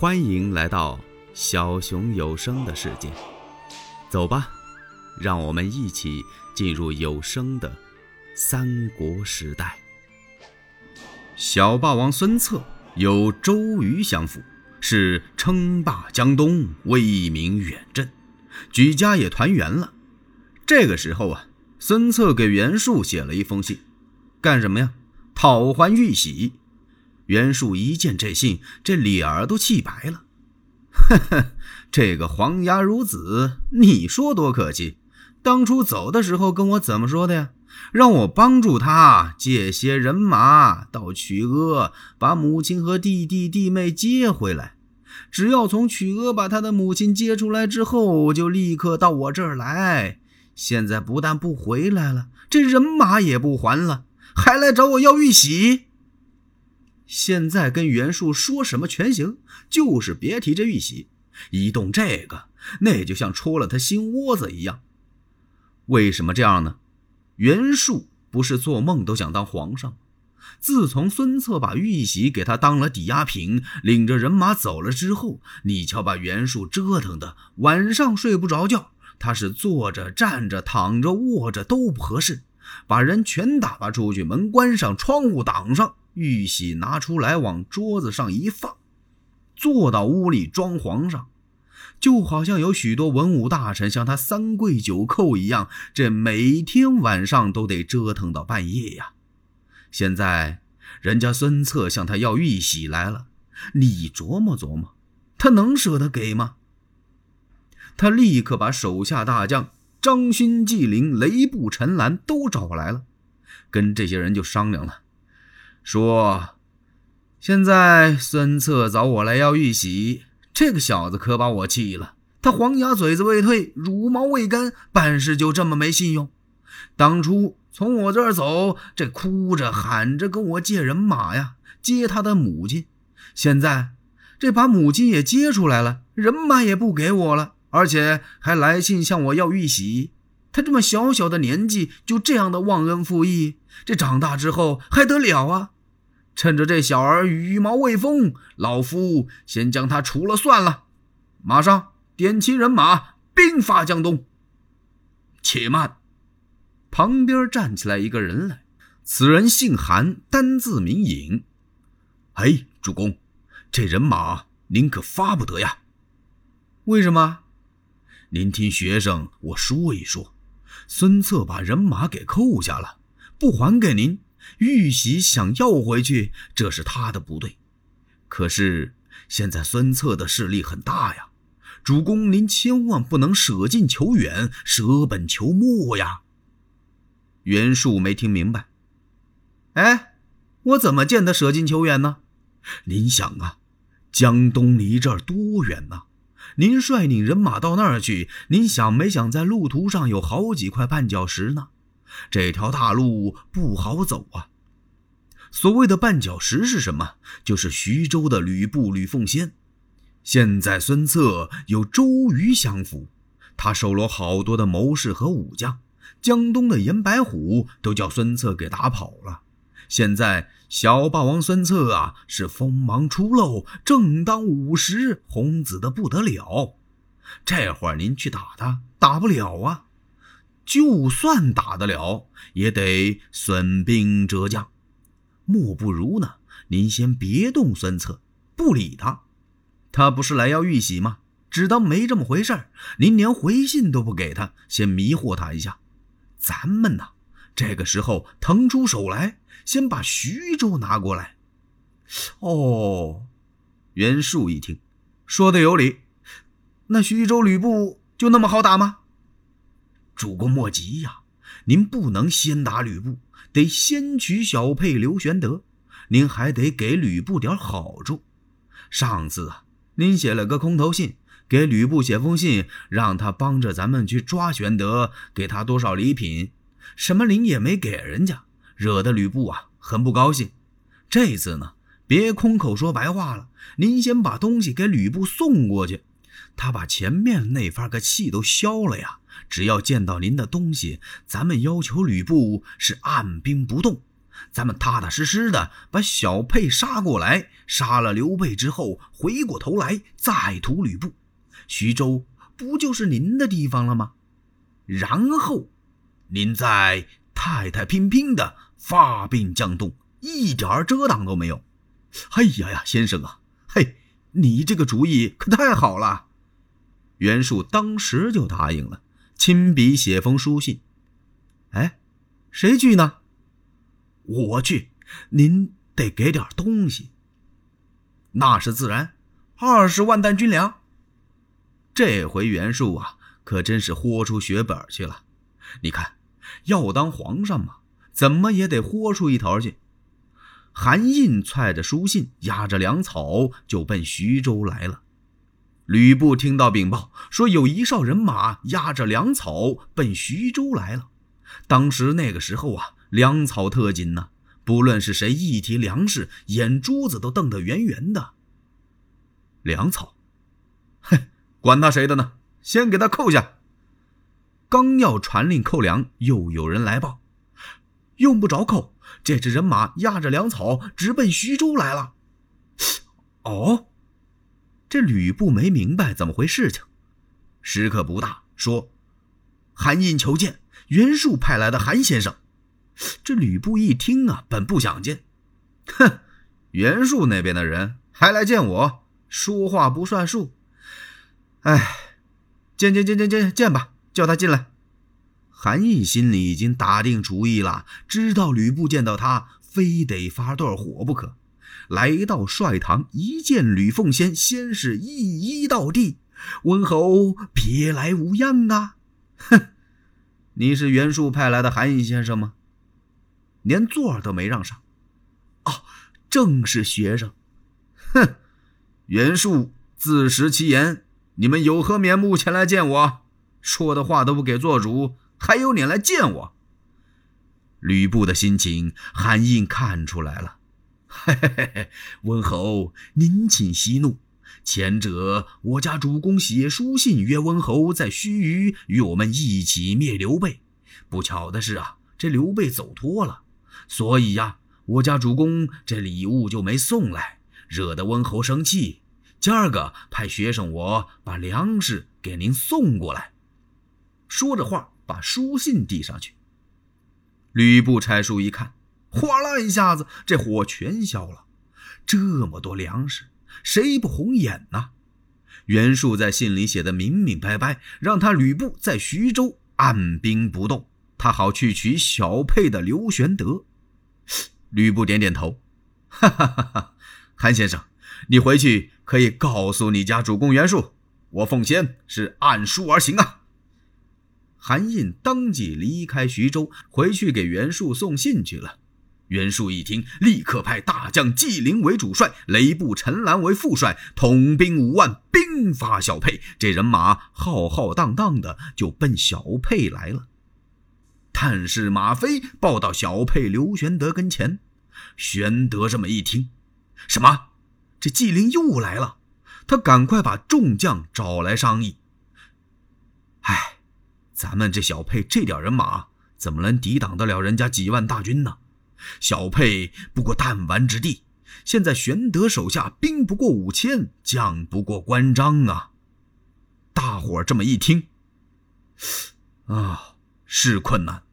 欢迎来到小熊有声的世界，走吧，让我们一起进入有声的三国时代。小霸王孙策有周瑜相辅，是称霸江东，威名远震，举家也团圆了。这个时候啊，孙策给袁术写了一封信，干什么呀？讨还玉玺。袁术一见这信，这脸儿都气白了。呵呵，这个黄牙孺子，你说多可气！当初走的时候跟我怎么说的呀？让我帮助他借些人马到曲阿，把母亲和弟弟弟妹接回来。只要从曲阿把他的母亲接出来之后，就立刻到我这儿来。现在不但不回来了，这人马也不还了，还来找我要玉玺。现在跟袁术说什么全行，就是别提这玉玺。一动这个，那就像戳了他心窝子一样。为什么这样呢？袁术不是做梦都想当皇上。自从孙策把玉玺给他当了抵押品，领着人马走了之后，你瞧把袁术折腾的晚上睡不着觉。他是坐着、站着、躺着、卧着都不合适，把人全打发出去，门关上，窗户挡上。玉玺拿出来，往桌子上一放，坐到屋里装皇上，就好像有许多文武大臣向他三跪九叩一样。这每天晚上都得折腾到半夜呀。现在人家孙策向他要玉玺来了，你琢磨琢磨，他能舍得给吗？他立刻把手下大将张勋、纪灵、雷布、陈兰都找来了，跟这些人就商量了。说：“现在孙策找我来要玉玺，这个小子可把我气了。他黄牙嘴子未退，乳毛未干，办事就这么没信用。当初从我这儿走，这哭着喊着跟我借人马呀，接他的母亲。现在这把母亲也接出来了，人马也不给我了，而且还来信向我要玉玺。他这么小小的年纪，就这样的忘恩负义，这长大之后还得了啊？”趁着这小儿羽毛未丰，老夫先将他除了算了。马上点齐人马，兵发江东。且慢，旁边站起来一个人来，此人姓韩，单字明隐。哎，主公，这人马您可发不得呀？为什么？您听学生我说一说。孙策把人马给扣下了，不还给您。玉玺想要回去，这是他的不对。可是现在孙策的势力很大呀，主公您千万不能舍近求远，舍本求末呀。袁术没听明白。哎，我怎么见得舍近求远呢？您想啊，江东离这儿多远呢？您率领人马到那儿去，您想没想在路途上有好几块绊脚石呢？这条大路不好走啊！所谓的绊脚石是什么？就是徐州的吕布吕奉先。现在孙策有周瑜相辅，他收罗好多的谋士和武将，江东的严白虎都叫孙策给打跑了。现在小霸王孙策啊，是锋芒初露，正当午时，红紫的不得了。这会儿您去打他，打不了啊！就算打得了，也得损兵折将。莫不如呢？您先别动孙策，不理他。他不是来要玉玺吗？只当没这么回事儿。您连回信都不给他，先迷惑他一下。咱们呢，这个时候腾出手来，先把徐州拿过来。哦，袁术一听，说的有理。那徐州吕布就那么好打吗？主公莫急呀，您不能先打吕布，得先取小沛刘玄德。您还得给吕布点好处。上次啊，您写了个空头信，给吕布写封信，让他帮着咱们去抓玄德，给他多少礼品，什么灵也没给人家，惹得吕布啊很不高兴。这次呢，别空口说白话了，您先把东西给吕布送过去，他把前面那番个气都消了呀。只要见到您的东西，咱们要求吕布是按兵不动，咱们踏踏实实的把小沛杀过来，杀了刘备之后，回过头来再屠吕布，徐州不就是您的地方了吗？然后，您在太太平平的发兵江东，一点遮挡都没有。哎呀呀，先生啊，嘿，你这个主意可太好了！袁术当时就答应了，亲笔写封书信。哎，谁去呢？我去，您得给点东西。那是自然，二十万担军粮。这回袁术啊，可真是豁出血本去了。你看，要当皇上嘛，怎么也得豁出一头去。韩印揣着书信，押着粮草，就奔徐州来了。吕布听到禀报，说有一哨人马押着粮草奔徐州来了。当时那个时候啊，粮草特紧呐，不论是谁一提粮食，眼珠子都瞪得圆圆的。粮草，哼，管他谁的呢？先给他扣下。刚要传令扣粮，又有人来报，用不着扣，这支人马压着粮草直奔徐州来了。哦，这吕布没明白怎么回事情，时刻不大，说：“韩印求见。”袁术派来的韩先生，这吕布一听啊，本不想见，哼，袁术那边的人还来见我，说话不算数。哎，见见见见见见吧，叫他进来。韩毅心里已经打定主意了，知道吕布见到他，非得发段火不可。来到帅堂，一见吕奉先，先是一一到地，温侯别来无恙啊，哼。你是袁术派来的韩毅先生吗？连座都没让上。哦，正是学生。哼，袁术自食其言。你们有何面目前来见我？说的话都不给做主，还有脸来见我？吕布的心情，韩印看出来了。嘿嘿嘿嘿，温侯，您请息怒。前者，我家主公写书信约温侯在盱眙与我们一起灭刘备。不巧的是啊，这刘备走脱了，所以呀，我家主公这礼物就没送来，惹得温侯生气。今儿个派学生我把粮食给您送过来。说着话，把书信递上去。吕布拆书一看，哗啦一下子，这火全消了。这么多粮食！谁不红眼呐？袁术在信里写的明明白白，让他吕布在徐州按兵不动，他好去取小沛的刘玄德。吕布点点头，哈哈哈哈！韩先生，你回去可以告诉你家主公袁术，我奉先是按书而行啊。韩印当即离开徐州，回去给袁术送信去了。袁术一听，立刻派大将纪灵为主帅，雷部陈兰为副帅，统兵五万，兵发小沛。这人马浩浩荡荡的就奔小沛来了。探视马飞报到小沛刘玄德跟前，玄德这么一听，什么？这纪灵又来了？他赶快把众将找来商议。哎，咱们这小沛这点人马，怎么能抵挡得了人家几万大军呢？小沛不过弹丸之地，现在玄德手下兵不过五千，将不过关张啊！大伙这么一听，啊，是困难。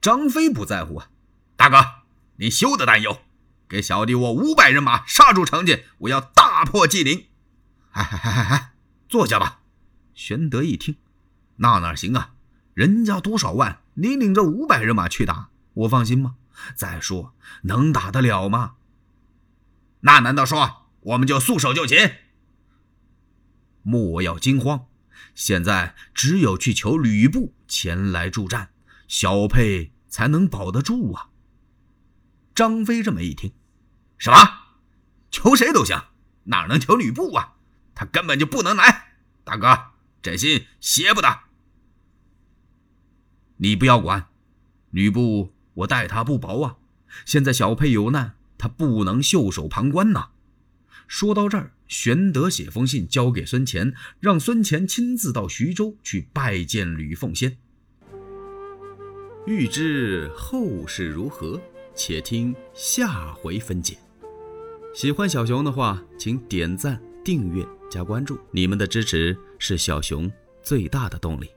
张飞不在乎啊，大哥，你休得担忧，给小弟我五百人马杀出城去，我要大破纪灵。哎哎哎哎哎，坐下吧。玄德一听，那哪行啊？人家多少万，你领着五百人马去打，我放心吗？再说，能打得了吗？那难道说我们就束手就擒？莫要惊慌，现在只有去求吕布前来助战，小沛才能保得住啊！张飞这么一听，什么？求谁都行，哪能求吕布啊？他根本就不能来！大哥，这信邪不得。你不要管，吕布。我待他不薄啊！现在小沛有难，他不能袖手旁观呐。说到这儿，玄德写封信交给孙乾，让孙乾亲自到徐州去拜见吕奉先。欲知后事如何，且听下回分解。喜欢小熊的话，请点赞、订阅、加关注，你们的支持是小熊最大的动力。